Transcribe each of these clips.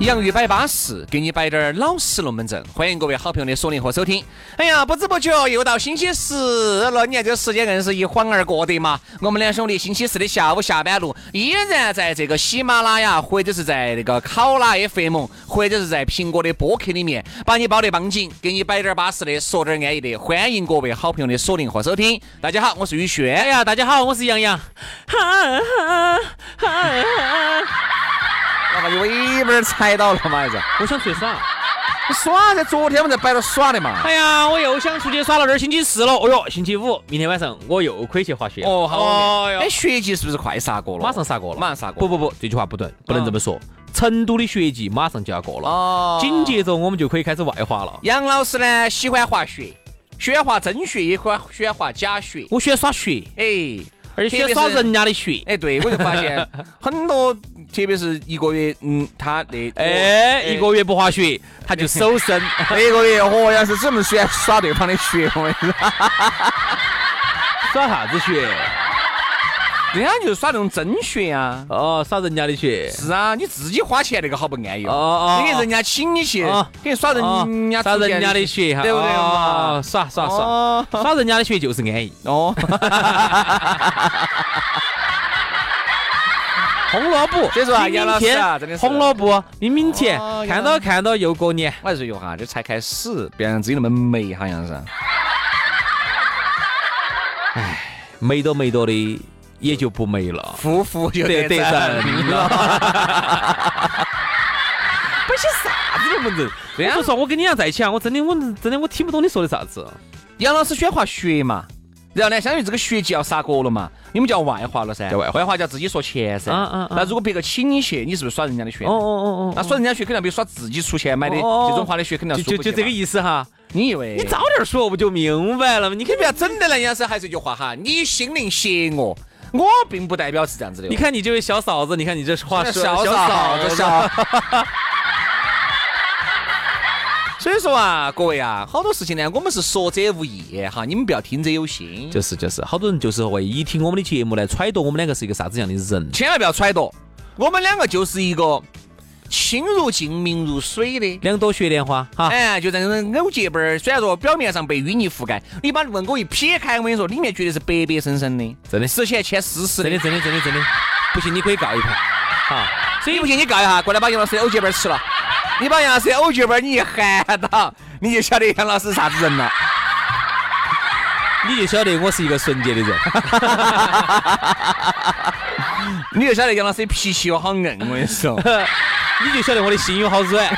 洋芋摆巴适，给你摆点儿老实龙门阵。欢迎各位好朋友的锁定和收听。哎呀，不知不觉又到星期四了，你看这个时间硬是一晃而过的嘛。我们两兄弟星期四的下午下班路，依然在这个喜马拉雅，或者是在那个考拉 FM，或者是在苹果的播客里面，把你包得绑紧，给你摆点儿巴适的，说点儿安逸的。欢迎各位好朋友的锁定和收听。大家好，我是宇轩。哎呀，大家好，我是杨洋。哈哈哈哈哈我把你尾巴儿踩到了嘛？还是？我想出去耍。耍噻？昨天我们在摆着耍的嘛。哎呀，我又想出去耍了。这星期四了。哦哟，星期五，明天晚上我又可以去滑雪。哦，好。哎，雪季是不是快杀过了？马上杀过了。马上杀过。不不不，这句话不对，不能这么说。成都的雪季马上就要过了。哦。紧接着我们就可以开始外滑了。杨老师呢，喜欢滑雪，喜欢滑真雪，也欢喜欢滑假雪。我喜欢耍雪。哎。而且喜欢耍人家的雪。哎，对，我就发现 很多。特别是一个月，嗯，他那哎，一个月不滑雪，他就 手生。一个月，哦，要是这么喜欢耍对方的雪，我跟你说，耍啥子雪？人家就是耍那种真雪啊。哦，耍人家的雪。是啊，你自己花钱那个好不安逸哦。哦人家请你去，给耍人家耍人家的雪哈，对不对？哦，耍耍耍，耍人家的雪就是安逸。哦。红萝卜，所以说啊，杨老师啊，真的红萝卜，明明甜，看到看到又过年。我还是说哈，这才开始，别让自己那么美，好像是。哎，美多美多的，也就不美了，夫妇就得得人了。不些啥子龙门阵？我说说，我跟你俩在一起啊，我真的，我真的，我听不懂你说的啥子。杨老师喜欢滑雪嘛？然后呢，相当于这个学季要杀锅了嘛，你们叫外化了噻，叫外外滑叫自己说钱噻。嗯嗯。那如果别个请你去，你是不是耍人家的血？哦哦哦哦。那耍人家血肯定要比耍自己出钱买的这种花的血肯定要舒服就就这个意思哈。你以为？你早点说不就明白了吗？你可以不要整的那样噻，还是一句话哈，你心灵邪恶，我并不代表是这样子的。你看你这位小嫂子，你看你这话说小嫂子小。所以说啊，各位啊，好多事情呢，我们是说者无意哈，你们不要听者有心。就是就是，好多人就是会一听我们的节目来揣度我们两个是一个啥子样的人，千万不要揣度。我们两个就是一个清如镜、明如水的两朵雪莲花哈。哎，就这种藕结瓣儿，虽然说表面上被淤泥覆盖，你把问我一撇开，我跟你说，里面绝对是白白生生的，真的，十钱钱丝丝的，真的真的真的真的。不信你可以告一盘，哈，所以不信你告一下，过来把杨老师的藕结瓣吃了。你把杨老师偶剧本你一喊到，你就晓得杨老师啥子人了，你就晓得我是一个纯洁的人，你就晓得杨老师脾气有好硬，我跟你说，你就晓得我的心有好软。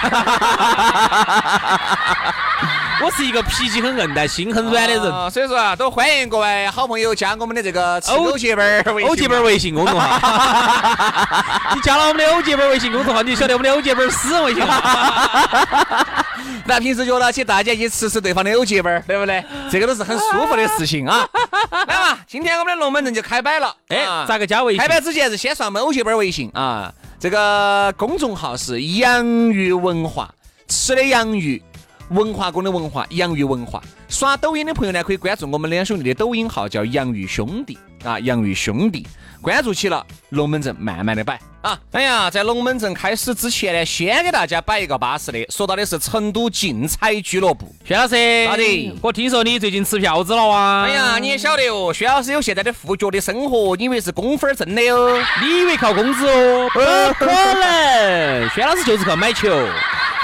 我是一个脾气很硬但心很软的人，所以说啊，都欢迎各位好朋友加我们的这个欧结瓣儿欧结瓣 儿微信公众号。你加了我们的欧结瓣儿微信公众号，你就晓得我们的欧结瓣儿私人微信号。那平时约到起大家一起吃吃对方的欧结瓣儿，对不对？这个都是很舒服的事情啊。来嘛，今天我们的龙门阵就开摆了。哎，咋个加微信？开摆之前是先上我们藕结瓣儿微信啊。这个公众号是洋芋文化，吃的洋芋。文化宫的文化，洋芋文化。刷抖音的朋友呢，可以关注我们两兄弟的抖音号，叫洋芋兄弟啊，洋芋兄弟。关注起了，龙门阵慢慢的摆啊。哎呀，在龙门阵开始之前呢，先给大家摆一个巴适的，说到的是成都竞彩俱乐部。薛老师，咋的。我听说你最近吃票子了啊？哎呀，你也晓得哦，薛老师有现在的富脚的生活，你以为是工分挣的哦？你以为靠工资哦？不可能，薛老师就是靠买球。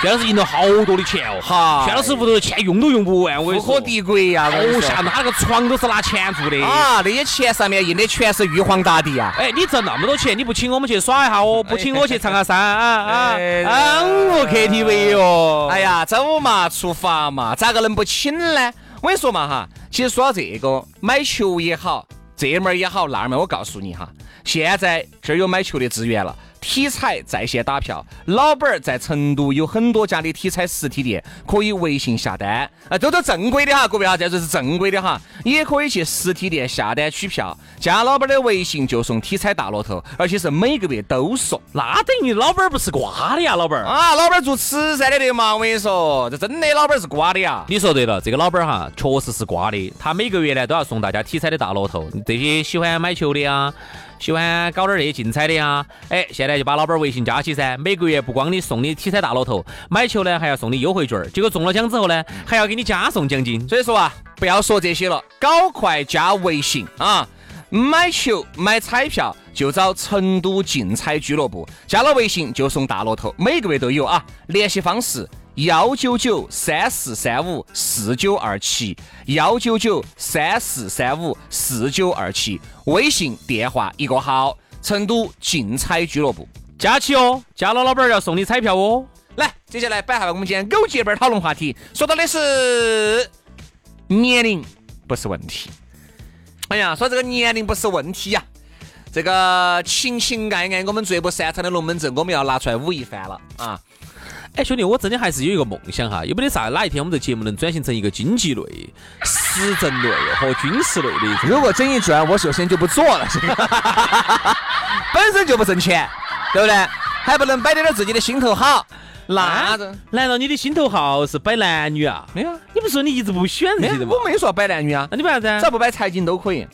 薛老师赢了好多的钱哦，哈薛老师屋头钱用都用不完，我富可敌国呀！好吓人，他那个床都是拿钱做的。啊，那些钱上面印的全是玉皇大帝啊！哎，你挣那么多钱，你不请我们去耍一下哦，不请我去唱下山啊啊哎啊！我 KTV 哟。哎呀，走嘛，出发嘛，咋个能不请呢？我跟你说嘛哈，其实说到这个，买球也好，这门儿也好，那门儿我告诉你哈，现在这儿有买球的资源了。体彩在线打票，老板儿在成都有很多家的体彩实体店，可以微信下单，啊，都都正规的哈，各位哈，这就是正规的哈，也可以去实体店下单取票，加老板儿的微信就送体彩大乐透，而且是每个月都送。那等于老板儿不是瓜的呀，老板儿。啊，老板儿做慈善的的嘛，我跟你说，这真的老板儿是瓜的呀。你说对了，这个老板儿哈，确实是瓜的。他每个月呢都要送大家体彩的大乐透，这些喜欢买球的呀，喜欢搞点儿这些竞彩的呀，哎，现在就把老板儿微信加起噻。每个月不光你送你体彩大乐透，买球呢还要送你优惠券，结果中了奖之后呢，还要给你加送奖金。所以说啊，不要说这些了，搞快加微信啊！买球买彩票就找成都竞彩俱乐部，加了微信就送大乐透，每个月都有啊。联系方式：幺九九三四三五四九二七，幺九九三四三五四九二七，微信电话一个号，成都竞彩俱乐部。加起哦，加了老板儿要送你彩票哦。来，接下来摆下我们今天狗结伴儿讨论话题，说到的是年龄不是问题。哎呀，说这个年龄不是问题呀、这个情情爱爱我们最不擅长的龙门阵，我们要拿出来舞一番了啊！哎，兄弟，我真的还是有一个梦想哈，有没得啥哪一天我们这节目能转型成一个经济类、时政类和军事类的？如果真一转，我首先就不做了，本身就不挣钱，对不对？还不能摆点点自己的心头好，那难道你的心头好是摆男女啊？没有啊？你不是说你一直不选这些的吗？我没说摆男女啊，那你摆啥子啊只？要不摆财经都可以，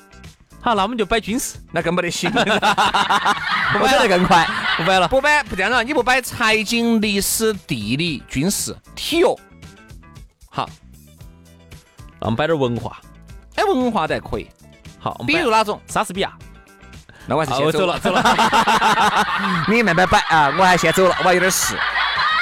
好，那我们就摆军事，那更没得行，不摆得更快。不摆了。不摆不这样了，你不摆财经、历史、地理、军事、体育，好，那我们摆点文化。哎，文化的还可以，好，比如哪种？莎士比亚。那我还是啊，先走我走了，走了。你慢慢摆啊，我还先走了，我还有点事。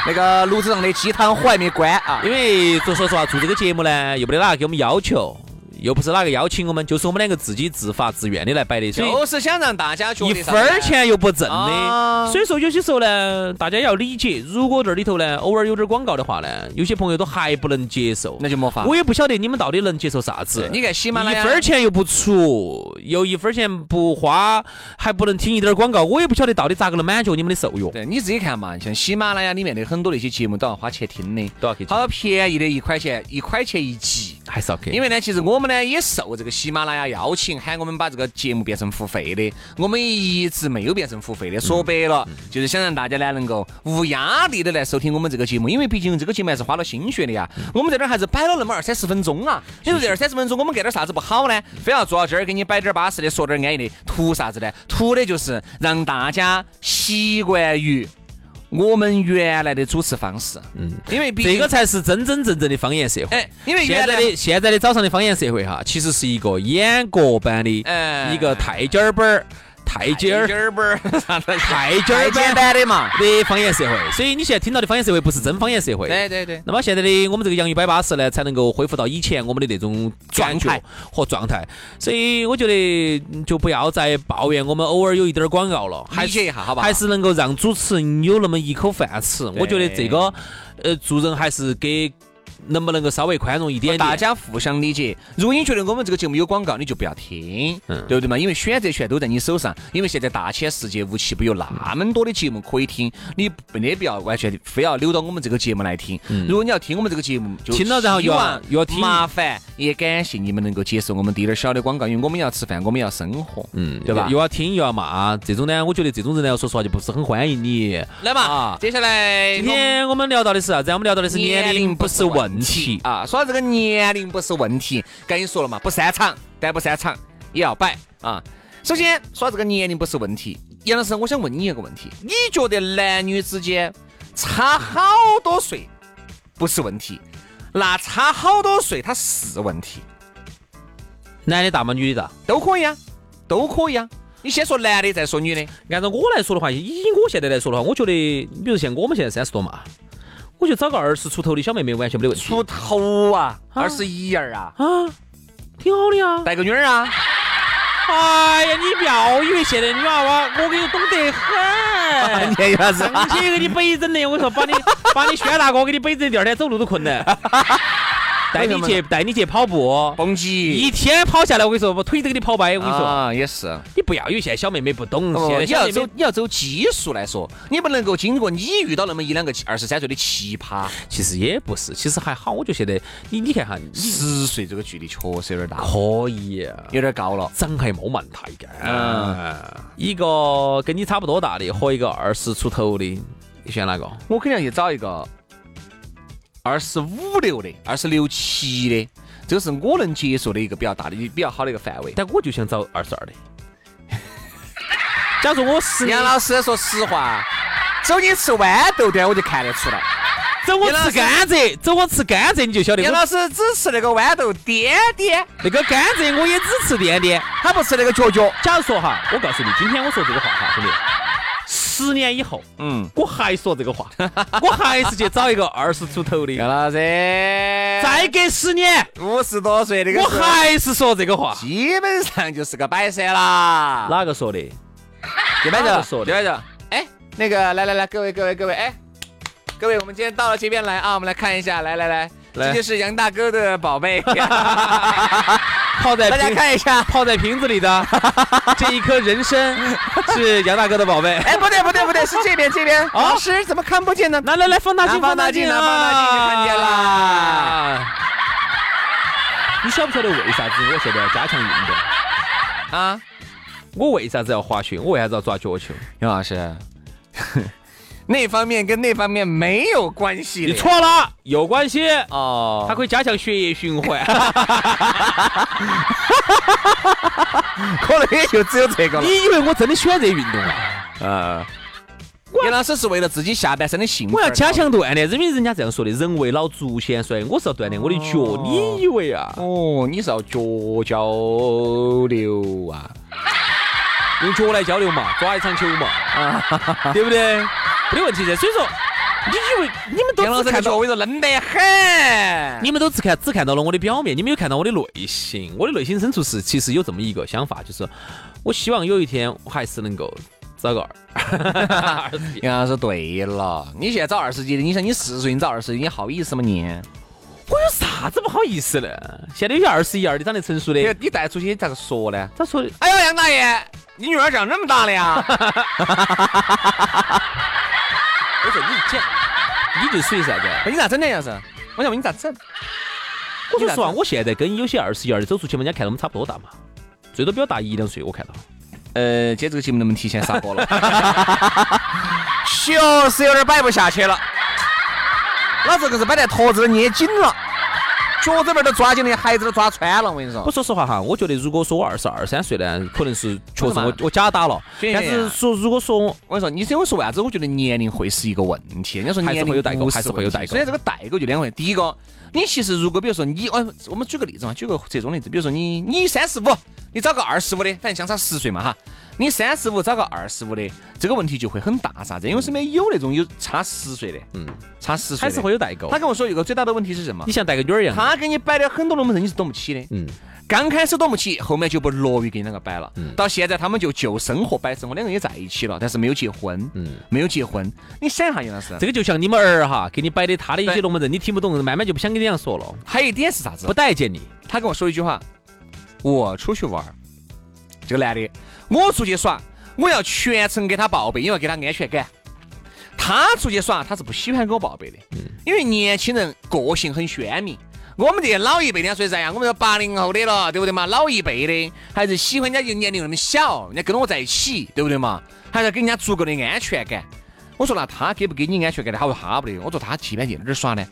那个炉子上的鸡汤火还没关啊，因为说说实话，做这个节目呢，又没得哪个给我们要求，又不是哪个邀请我们，就是我们两个自己自发自愿的来摆的，所以就是想让大家觉一得一分儿钱又不挣啊的。所以说有些时候呢，大家要理解，如果这里头呢偶尔有点广告的话呢，有些朋友都还不能接受。那就没法。我也不晓得你们到底能接受啥子。你看喜马拉雅一分儿钱又不出，又一分钱不花，还不能听一点儿广告，我也不晓得到底咋个能满足你们的受用。对，你自己看嘛，像喜马拉雅里面的很多那些节目都要花钱听的，都要去好便宜的一块钱，一块钱一集。还是要给，因为呢，其实我们呢也受这个喜马拉雅邀请，喊我们把这个节目变成付费的，我们一直没有变成付费的。说白了，就是想让大家呢能够无压力的来收听我们这个节目，因为毕竟这个节目还是花了心血的呀。我们在这儿还是摆了那么二三十分钟啊，你说这二三十分钟我们干点啥子不好呢？非要坐到这儿给你摆点巴适的，说点安逸的，图啥子呢？图的就是让大家习惯于我们原来的主持方式。嗯，因为这个才是真真正正的方言社会。哎，因为现原来在的现在的早上的方言社会哈，其实是一个演歌版的哎一个太监儿本儿、太监儿、儿本 儿，啥子太简版单的嘛。的方言社会。所以你现在听到的方言社会不是真方言社会。对对对，那么现在的我们这个洋芋摆巴士呢，才能够恢复到以前我们的那种状态和状态。所以我觉得嗯就不要再抱怨我们偶尔有一点儿广告了，还理解一下好吧还是能够让主持人有那么一口饭吃。我觉得这个呃，做人还是给能不能够稍微宽容一点点。大家互相理解。如果你觉得我们这个节目有广告，你就不要听，嗯对不对嘛？因为选择权都在你手上。因为现在大千世界无奇不有那么多的节目可以听，你没得必要完全非要留到我们这个节目来听。如果你要听我们这个节目，就嗯听了然后又要又要听麻烦也感谢你们能够接受我们滴点儿小的广告，因为我们要吃饭，我们要生活，嗯，对吧又？要听又要骂，这种呢，我觉得这种人呢，说实话就不是很欢迎你。来嘛啊，接下来今天我们聊到的是啥子？我们聊到的是年龄不是问题。啊。说到这个年龄不是问题，跟你说了嘛，不擅长，但不擅长也要摆啊。首先说到这个年龄不是问题，杨老师，我想问你一个问题：你觉得男女之间差好多岁不是问题，那差好多岁它是问题？男的大吗？女的大？都可以啊，都可以啊。你先说男的，再说女的。按照我来说的话，以我现在来说的话，我觉得，比如像我们现在三十多嘛，我就找个二十出头的小妹妹完全没得问题。出头啊，二十一二啊，啊，挺好的呀。带个女儿啊，哎呀，你不要以为现在女娃娃，我给你懂得很。你啥子？上去给你北整的，我说，把你把你轩大哥给你背着，第二天走路都困难。带你去带你去跑步，蹦极，一天跑下来，我跟你说，我腿都给你跑掰。我跟你说，啊，也是。你不要以为现在小妹妹不懂，哦现在你要走你要走基数来说，你不能够经过你遇到那么一两个二十三岁的奇葩，其实也不是，其实还好。我就觉得你你看哈，十岁这个距离确实有点大，可以，有点高了。长还没蛮大一点。嗯，一个跟你差不多大的和一个二十出头的，你选哪个？我肯定要去找一个二十五六的、二十六七的，这个是我能接受的一个比较大的、比较好的一个范围。但我就想找二十二的。假如我十年杨老师说实话，走你吃豌豆点我就看得出来。走我吃甘蔗，走我吃甘蔗，你就晓得杨老师只吃那个豌豆点点，那个甘蔗我也只吃点点。他不吃那个角角。假如说哈，我告诉你，今天我说这个话哈，兄弟，十年以后，嗯，我还说这个话，我还是去找一个二十出头的。杨老师，再隔十年，五十多岁那个我还是说这个话。基本上就是个摆设啦。哪个说的？就摆着，说的就摆着。哎，那个，来来来，各位各位各位，哎，各位，我们今天到了这边来啊，我们来看一下，来来来，来这就是杨大哥的宝贝，泡在大家看一下。泡在瓶子里的 这一颗人参是杨大哥的宝贝。哎，不对不对不对，是这边这边。哦老师怎么看不见呢？来来来，放大镜，放大镜啊放大镜就看见了啊你晓不晓得为啥子我现在要加强运动？啊，我为啥子要滑雪？我为啥子要抓脚球？杨老师，那方面跟那方面没有关系。你错了，有关系。哦，它可以加强血液循环。可能也就只有这个了。你以为我真的喜欢这运动啊？呃，杨老师是为了自己下半身的幸福，我要加。强锻炼，因为人家这样说的，人为老足先衰，我是要锻炼我的脚。你以为啊？哦，你是要脚交流啊？用脚来交流嘛，抓一场球嘛，对不对？没得问题噻。所以说，你以为你们都只看到脚，我跟你说嫩得很。你们都只看只看到了我的表面，你没有看到我的内心。我的内心深处是其实有这么一个想法，就是我希望有一天我还是能够找个二。杨老师对了，你现在找二十几的，你想你四十岁你找二十几，你好意思吗你？我有啥子不好意思的？现在有些二十一二的长得成熟的你，带出去咋个说呢？咋说的哎呦，杨大爷，你女儿长这么大了呀？我说你讲，你就属于啥子？你咋整的要是？我想问你咋整？我说实话，我现在跟有些二十一二的走出去嘛，人家看到我们差不多大嘛，最多比我大一两岁，我看到。呃，今天这个节目能不能提前杀播了？确实有点摆不下去了，老子可是摆在坨子都捏紧了，脚趾边都抓紧了，孩子都抓穿了。我跟你说我，说实话哈，我觉得如果说我二十二三岁呢，可能是确实我我假打了，但是说如果说我我跟你说，你因为说为啥子？我觉得年龄会是一个问题。人家说年龄还是会有代沟还是会有代沟问题所以这个代沟就两回。第一个，你其实如果比如说你，我，我们举个例子嘛，举个折中例子，比如说你你三十五，你找个二十五的，反正相差十岁嘛哈。你三十五找个二十五的，这个问题就会很大，啥子？因为身边有那种有差十岁的，嗯，差十岁还是会有代沟他。跟我说一个最大的问题是什么你？像带个女儿一样，他给你摆的很多龙门阵你是懂不起的。嗯，刚开始懂不起，后面就不乐于跟你两个摆了。嗯到现在他们就就生活摆生活，两个人也在一起了，但是没有结婚。嗯没有结婚。你想一下，杨老师，这个就像你们儿哈，给你摆的他的一些龙门阵，你听不懂，慢慢就不想跟你这样说了，还有一点是啥子不？待见你。他跟我说一句话：我出去玩儿，这个男的，我出去耍，我要全程给他报备，因为给他安全感。他出去耍，他是不喜欢给我报备的，因为年轻人个性很鲜明。我们这些老一辈的，说啥呀？我们这八零后的了，对不对嘛？老一辈的还是喜欢人家就年龄那么小，人家跟着我在一起，对不对嘛？还是要给人家足够的安全感。我说那他给不给你安全感呢？他说他不得。我说他基本去哪儿耍呢？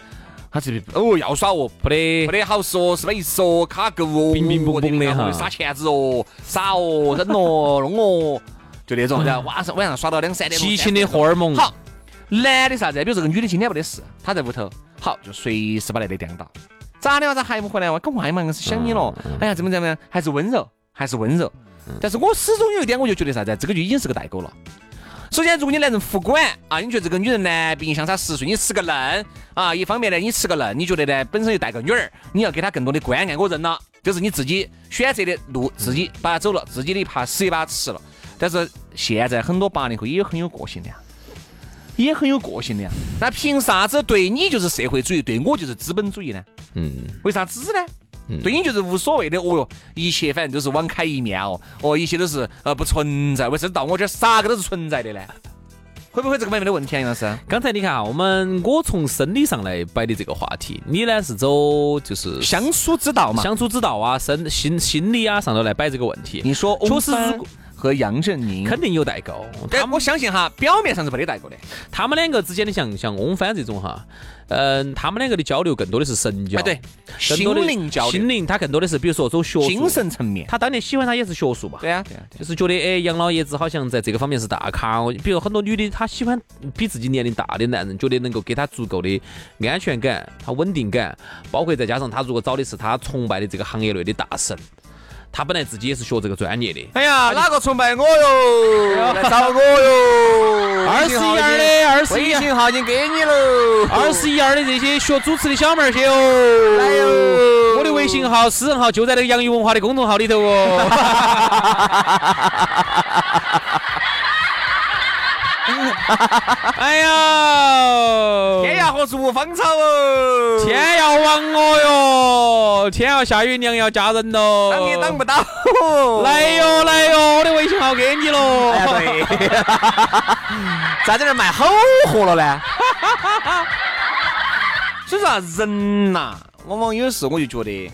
他这边哦要耍哦，不得不得好说，是吧？一说卡够哦，冰冰蹦蹦的哈撒钱子哦，撒哦，扔哦，弄哦，就那种，然后晚上晚上耍到两三点。激情的荷尔蒙。好，男的啥子？比如这个女的今天没得事，她在屋头，好就随时把那里颠倒。咋的嘛？咋还不回来哇？赶快嘛！硬是想你了。哎呀，怎么怎么样？还是温柔，还是温柔。但是我始终有一点，我就觉得啥子？这个就已经是个代沟了。首先，如果你男人服管啊，你觉得这个女人呢，毕竟相差十岁，你吃个嫩啊，一方面呢，你吃个嫩，你觉得呢，本身又带个女儿，你要给她更多的关爱，我认了，这是你自己选择的路，自己把它走了，自己的一把屎一把吃了。但是现在很多八零后也很有个性的呀，也很有个性的呀。那凭啥子对你就是社会主义，对我就是资本主义呢？嗯，为啥子呢？对你就是无所谓的，哦哟，一切反正都是网开一面哦，哦，一切都是呃不存在，为啥到我这儿啥个都是存在的呢？会不会这个方面的问题啊，杨老师？刚才你看啊，我们我从生理上来摆的这个话题，你呢是走就是相处之道嘛，相处之道啊，生心心理啊上头来摆这个问题。你说确实如果和杨振宁。肯定有代沟，但我相信哈，表面上是没得代沟的。他们两个之间的像像翁帆这种哈，嗯，他们两个的交流更多的是神交，哎对，更多的心灵交流。心灵他更多的是比如说走学术。精神层面。他当年喜欢他也是学术嘛，对啊，对啊，对啊就是觉得哎，杨老爷子好像在这个方面是大咖。比如很多女的，她喜欢比自己年龄大的男人，觉得能够给她足够的安全感、她稳定感，包括再加上她如果找的是她崇拜的这个行业内的大神，她本来自己也是学这个专业的。哎呀，哪个崇拜我哟？来找我哟！二十一二的，二十微一信号已经给你喽。二十一二的这些学主持的小妹儿些哦，来哟！我的微信号、私人号就在那个洋芋文化的公众号里头哦。哎呀，天涯何处无芳草哦？天要亡我哟！天要下雨，娘要嫁人喽！挡也挡不到。来哟来哟，我的微信号给你喽！哎呀，对，咋在这儿卖好货了呢？所以说啊，人呐，往往有时我就觉得，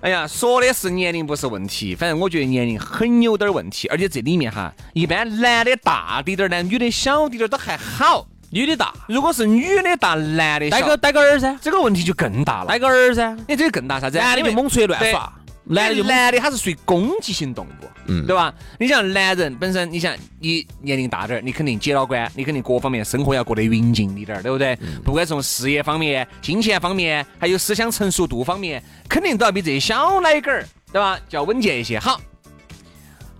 哎呀，说的是年龄不是问题，反正我觉得年龄很有点问题，而且这里面哈，一般男的大滴点儿呢，女的小滴点儿都还好。女的大，如果是女的大，男的小，带个带个儿噻，这个问题就更大了。带个儿噻，你这个更大啥子？男的就猛出去乱对耍，男的就男的他是属于攻击性动物，嗯对吧？你像男人本身，你想你年龄大点儿，你肯定姐老倌，你肯定各方面生活要过得匀尽一点儿，对不对？嗯不管从事业方面、金钱方面，还有思想成熟度方面，肯定都要比这些小奶狗儿，对吧？就要稳健一些。好，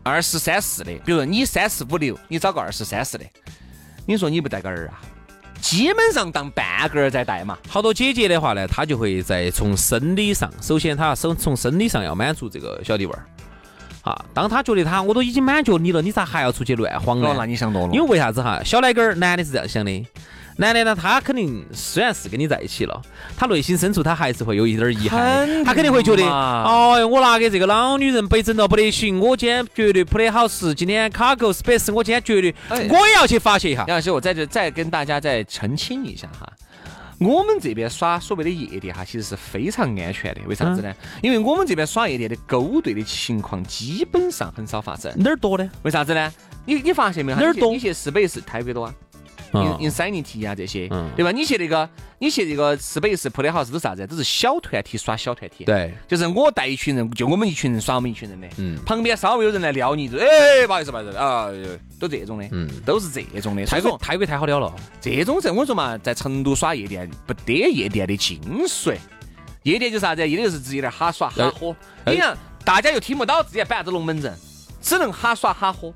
二十三四的，比如说你三十五六，你找个二十三四的，你说你不带个儿啊？基本上当半个儿在带嘛。好多姐姐的话呢，她就会在从生理上，首先她要从从生理上要满足这个小弟娃儿。啊，当他觉得他我都已经满足你了，你咋还要出去乱晃呢哦，？那你想多了。因为为啥子哈？小奶狗儿男的是这样想的，男的呢，他肯定虽然是跟你在一起了，他内心深处他还是会有一点儿遗憾他肯定会觉得，哎哦哟，我拿给这个老女人被整到不得行，我今天绝对不得好事，今天卡够 space，我今天绝对哎我也要去发泄一下。杨老师，我在这再跟大家再澄清一下哈，我们这边耍所谓的夜店哈，其实是非常安全的。为啥子呢？因为我们这边耍夜店的勾兑的情况基本上很少发生。哪儿多呢？为啥子呢？你你发现没有？哪儿多你去四百是泰国多啊，Insanity 啊这些嗯，对吧？你去那个，你去那个市北市铺的好是都是啥子？都是小团体耍小团体。。对，就是我带一群人，就我们一群人耍我们一群人的，嗯旁边稍微有人来撩你，就哎，不好意思，不好意思啊，都这种的，嗯都是这种的。泰国泰国太好了了，这种人，我说嘛，在成都耍夜店不得夜店的精髓。夜店就是啥子？夜店就是直接在哈耍哈喝。哎你看，大家又听不到直接摆啥子龙门阵，只能哈耍哈喝。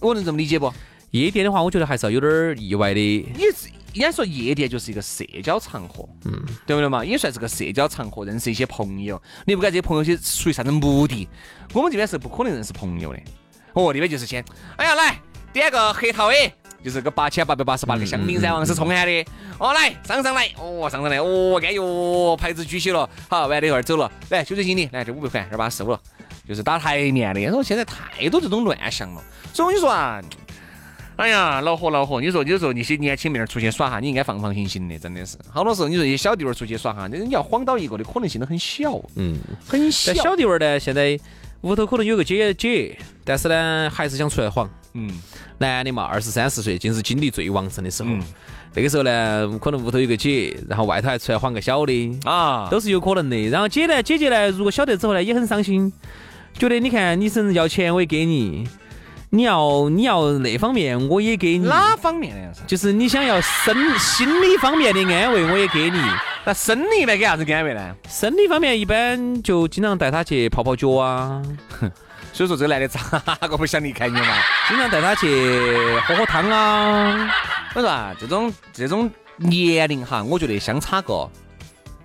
我能这么理解不？夜店的话，我觉得还是要有点儿意外的。你是应该说夜店就是一个社交场合，嗯，对不对嘛？也算是个社交场合，认识一些朋友。你不管这些朋友些出于啥子目的，我们这边是不可能认识朋友的。哦，那边就是先，哎呀，来点个黑桃 A，就是个八千八百八十八个香槟噻，王是冲喊的。哦，来上上来，哦上上来，哦，哎呦，牌子举起了，好，完了一会儿走了，来酒水经理，来这五百块，二八四五了，就是打台面的。我说现在太多这种乱象了，所以我跟你说啊。哎呀，恼火恼火！你说有时候那些年轻妹儿出去耍哈，你应该放放心心的，真的是。好多时候你说一些小弟娃儿出去耍哈，你要晃到一个的可能性都很小，嗯，很小但。小弟娃儿呢，现在屋头可能有个姐姐，但是呢，还是想出来晃。嗯，男的嘛，二十三四岁，正是精力最旺盛的时候。嗯那个时候呢，可能屋头有个姐，然后外头还出来晃个小的，啊，都是有可能的。然后姐呢，姐姐呢，如果晓得之后呢，也很伤心，觉得你看你甚至要钱我也给你，你要你要那方面我也给你，哪方面的？就是你想要生心理方面的安慰我也给你。那生理呢？给啥子安慰呢？生理方面一般就经常带他去泡泡脚啊，所以说这个男的咋个不想离开你嘛？经常带他去喝喝汤啊。我说啊，这种这种年龄哈，我觉得相差个，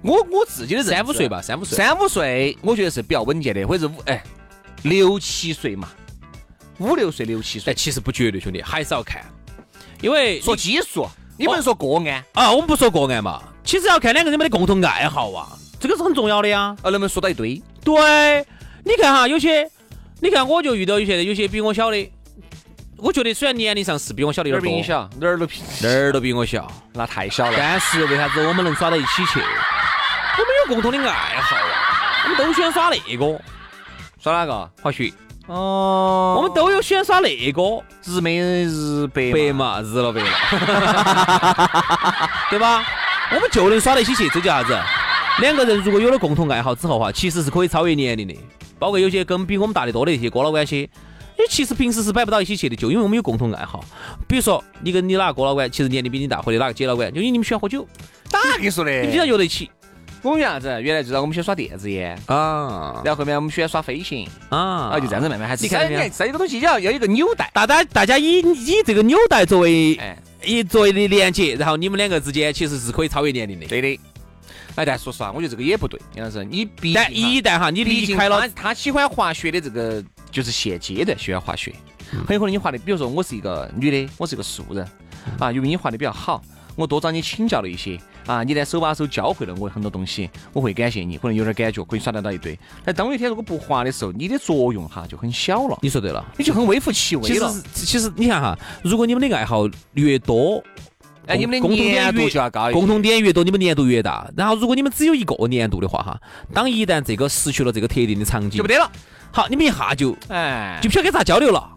我我自己的三五岁吧，三五岁。三五岁，我觉得是比较稳健的，或者是五哎六七岁嘛，五六岁六七岁但，其实不绝对，兄弟，还是要看，因为说基数，你不能说个案。啊，我们不说个案嘛，其实要看两个人没得共同爱好啊，这个是很重要的呀。啊，能不能说到一堆？对，你看哈，有些，你看我就遇到有些有些比我小的，我觉得虽然年龄上是比我小的有点多，哪儿比你小，哪儿都比，哪儿都比我小，那太小了。但是为啥子我们能耍到一起去？我们有共同的爱好啊，我们都喜欢耍那个耍哪个？滑雪，哦我们都有喜欢耍那个日美日白白嘛，日了白了，对吧？我们就能耍得起去，这叫啥子？两个人如果有了共同爱好之后哈，其实是可以超越年龄的，包括有些跟比我们大的多的一些哥老倌些。因为其实平时是摆不到一起去的，就因为我们有共同爱好。比如说，你跟你哪个哥老倌，其实年龄比你大，或者哪个姐老倌，就因为你们喜欢喝酒，咋跟你说的？你们经常约得起我们原啥子？原来就是我们喜欢耍电子烟，啊。然后后面我们喜欢耍飞行，啊。啊，就这样子慢慢还是你看你看这个东西要要一个纽带，大家大家以以这个纽带作为哎，以作为的连接，然后你们两个之间其实是可以超越年龄的。对的。哎，但说实话，我觉得这个也不对，杨老师，你毕但一旦哈你离开了他，他喜欢滑雪的这个就是现阶段喜欢滑雪，嗯。很有可能你滑的，比如说我是一个女的，我是一个素人啊，因为你滑的比较好，我多找你请教了一些啊，你在手把手教会了我很多东西，我会感谢你，可能有点感觉，可以耍得到一堆。但当有一天如果不滑的时候，你的作用哈就很小了，你说对了。你就很微乎其微了。其实其实你看哈，如果你们的爱好越多，哎，你们的共同点粘度越就要高共同点越多，你们粘度越大。然后如果你们只有一个粘度的话哈，当一旦这个失去了这个特定的场景就不，得了。好，你们一下就哎，就不晓得该咋交流了。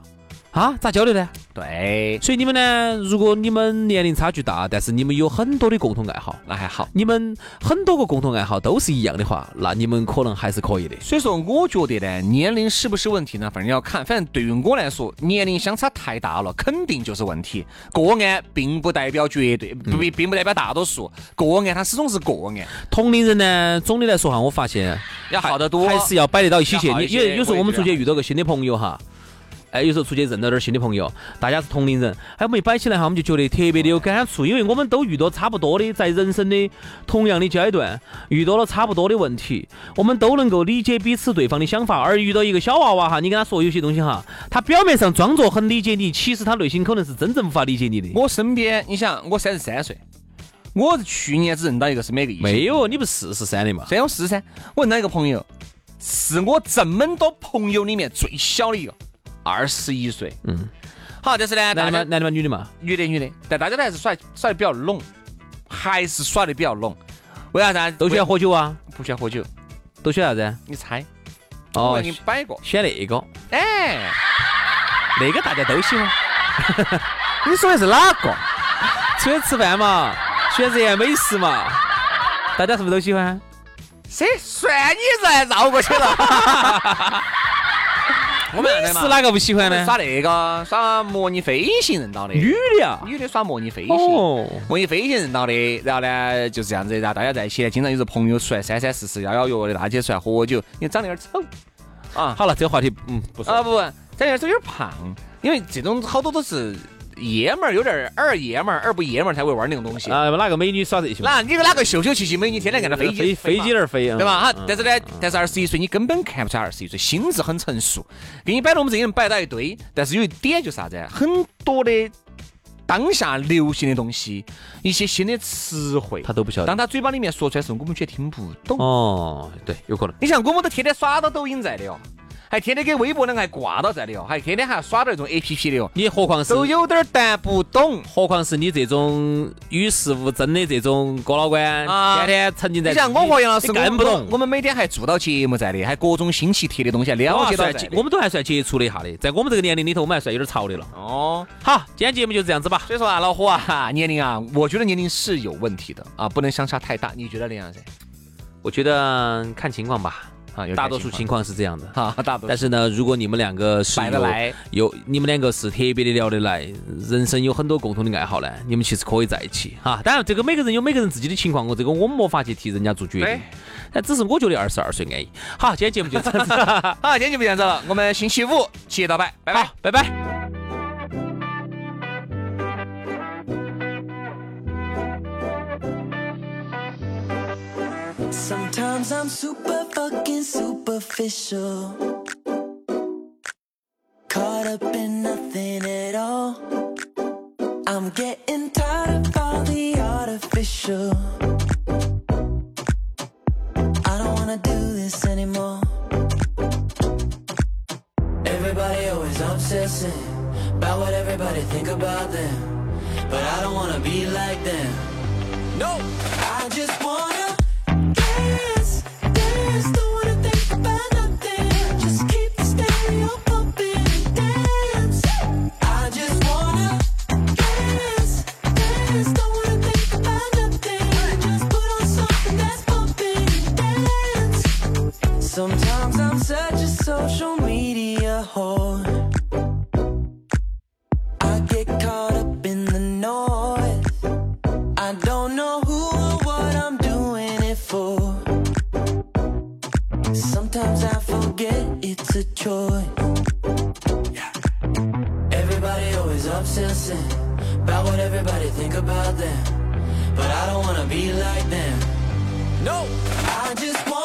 啊，咋交流呢？对，所以你们呢，如果你们年龄差距大，但是你们有很多的共同爱好，那还好。你们很多个共同爱好都是一样的话，那你们可能还是可以的。所以说，我觉得呢，年龄是不是问题呢？反正要看。反正对于我来说，年龄相差太大了，肯定就是问题。个案并不代表绝对，不并并不代表大多数。个案它始终是个案，同龄人呢，总的来说哈，我发现要好得多。还是要摆得到一起去。你要好一些因为有时候我们出去遇到个新的朋友哈，哎，有时候出去认到点儿新的朋友，大家是同龄人，哎，我们一摆起来哈，我们就觉得特别的有感触，因为我们都遇到差不多的，在人生的同样的阶段，遇到了差不多的问题，我们都能够理解彼此对方的想法。而遇到一个小娃娃哈，你跟他说有些东西哈，他表面上装作很理解你，其实他内心可能是真正无法理解你的。我身边，你想，我三十三岁，我去年只认到一个是每个异性没有，你不四十三的嘛？这样是噻。我认到一个朋友，是我这么多朋友里面最小的一个，二十一岁。嗯，好，但是呢，男的嘛？男的吗？女的嘛？女的女的，但大家都还是耍耍的比较拢，还是耍的比较拢。为啥子？都喜欢喝酒啊？不喜欢喝酒？都喜欢啥子？你猜？哦我给你摆过。选那个，哎，那个大家都喜欢。你说的是哪个？出去吃饭嘛，选择美食嘛，大家是不是都喜欢？谁算你这还绕过去了。我们是哪个不喜欢呢？耍那个耍模拟飞行认到的，女的啊。女的耍模拟飞行。哦，模拟飞行认到的，然后呢就是这样子，然后大家在一起呢，经常有时候朋友出来三三四四、邀邀约约的，大家出来喝酒，你长得有点丑啊好了，这个话题嗯不说。啊不，长得有点胖，因为这种好多都是爷们儿，有点儿儿爷们儿，儿不爷们儿才会玩那种东西。啊，哪个美女耍这些？那你个哪个秀秀气气美女，天天看到飞机飞飞机那儿飞啊，对吧？哈嗯，但是呢，但是二十一岁你根本看不出来二十一岁，心智很成熟。给你摆到我们这些人摆到一堆，但是有一点就是啥子？很多的当下流行的东西，一些新的词汇，他都不晓得当。他嘴巴里面说出来的时候，我们却听不懂。哦，对，有可能。你像我们都天天耍到抖音在的哦，还天天给微博两个还挂到在里哦，还天天还要耍到那种 A P P 的哦，你何况是都有点儿谈不懂。何况是你这种与世无争的这种哥老倌，啊天天沉浸在你像我和杨老师，你更不懂。我们每天还做到节目在的，还各种新奇特的东西还了解到我们都还算接触了一下的，在我们这个年龄里头，我们还算有点潮的了。哦。好，今天节目就这样子吧。所以说啊，老虎啊，年龄啊，我觉得年龄是有问题的啊，不能相差太大。你觉得那样噻？我觉得看情况吧。啊，有大多数情况是这样的。哈，大多但是呢，如果你们两个是有摆得来有你们两个是特别的聊得来，人生有很多共同的爱好呢，你们其实可以在一起哈。当然，这个每个人有每个人自己的情况，我这个我们没法去替人家做决定对。但只是我觉得二十二岁安逸。好，今天节目就这样子，好，今天就不这样子了，我们星期五七点到摆，拜拜好。，拜拜。Sometimes I'm super fucking superficial. Caught up in nothing at all. I'm getting tired of all the artificial. I don't wanna do this anymore. Everybody always obsessing about what everybody think about them. But I don't wanna be like them. No, I just wanna a choice. Everybody always obsessing about what everybody think about them. But I don't wanna be like them. No, I just want